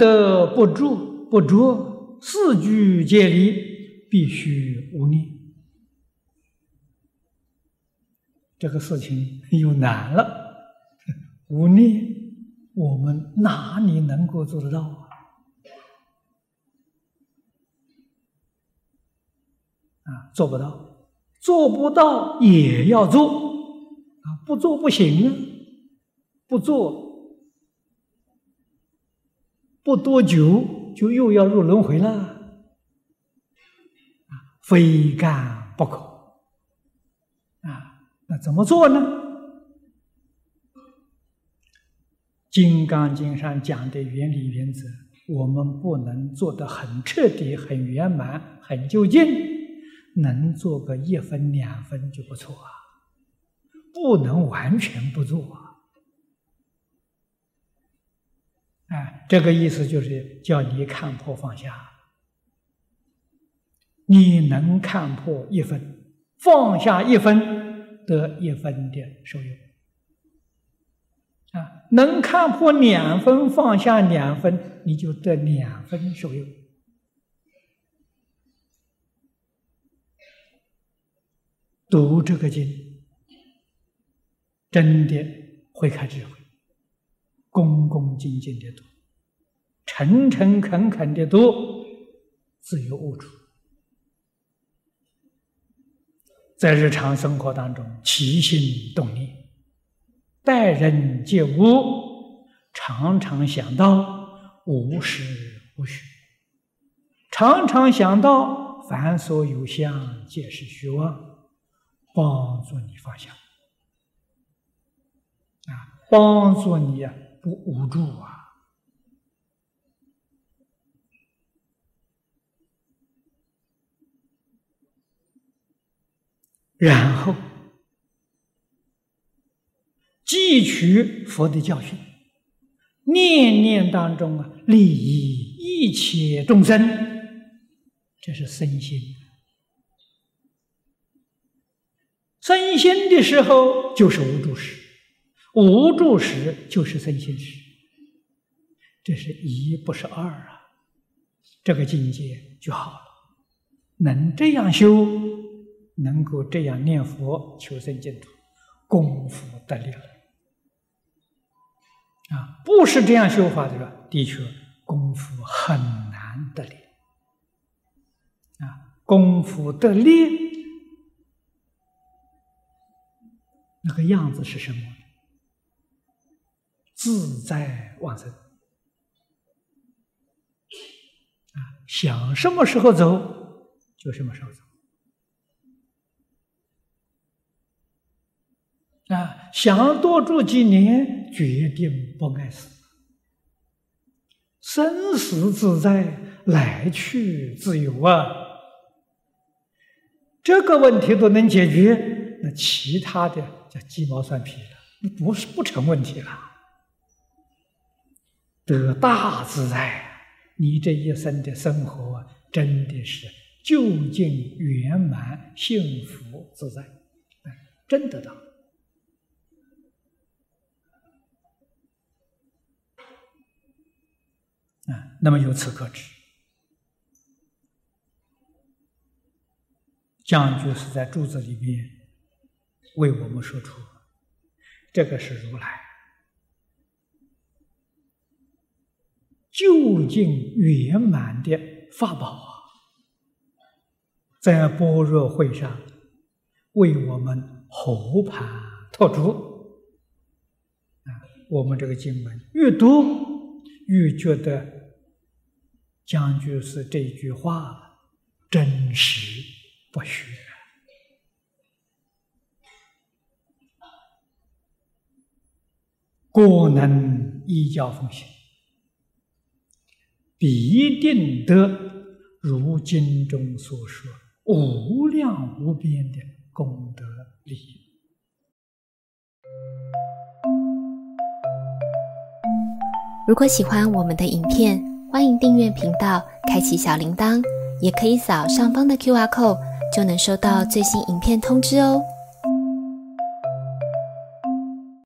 故有德不住不着，四句皆离，必须无念。这个事情又难了，无念，我们哪里能够做得到啊？啊，做不到，做不到也要做，啊，不做不行啊，不做，不多久就又要入轮回了，非干不可。啊那怎么做呢？《金刚经》上讲的原理原则，我们不能做得很彻底、很圆满、很究竟，能做个一分两分就不错啊，不能完全不做啊。哎，这个意思就是叫你看破放下，你能看破一分，放下一分。得一分的受用啊，能看破两分，放下两分，你就得两分受用。读这个经，真的会开智慧，恭恭敬敬的读，诚诚恳恳的读，自有悟处。在日常生活当中，起心动念、待人接物，常常想到无时无虚，常常想到凡所有相，皆是虚妄，帮助你放下啊，帮助你啊不无助啊。然后汲取佛的教训，念念当中啊，利益一切众生，这是身心。身心的时候就是无助时，无助时就是身心时，这是一不是二啊，这个境界就好了，能这样修。能够这样念佛求生净土，功夫得力了啊！不是这样修法的，的确功夫很难得力啊！功夫得力那个样子是什么？自在往生啊！想什么时候走就什么时候走。啊，想多住几年，决定不碍死。生死自在，来去自由啊！这个问题都能解决，那其他的叫鸡毛蒜皮了，那不是不成问题了。得大自在，你这一生的生活真的是究竟圆满、幸福、自在，真得到。啊，那么由此可知，将军是在柱子里面为我们说出，这个是如来究竟圆满的法宝啊，在般若会上为我们和盘托出啊，我们这个经文越读越觉得。将军是这句话真实不虚，果能依教奉行，必定得如经中所说无量无边的功德利益。如果喜欢我们的影片，欢迎订阅频道，开启小铃铛，也可以扫上方的 Q R code，就能收到最新影片通知哦。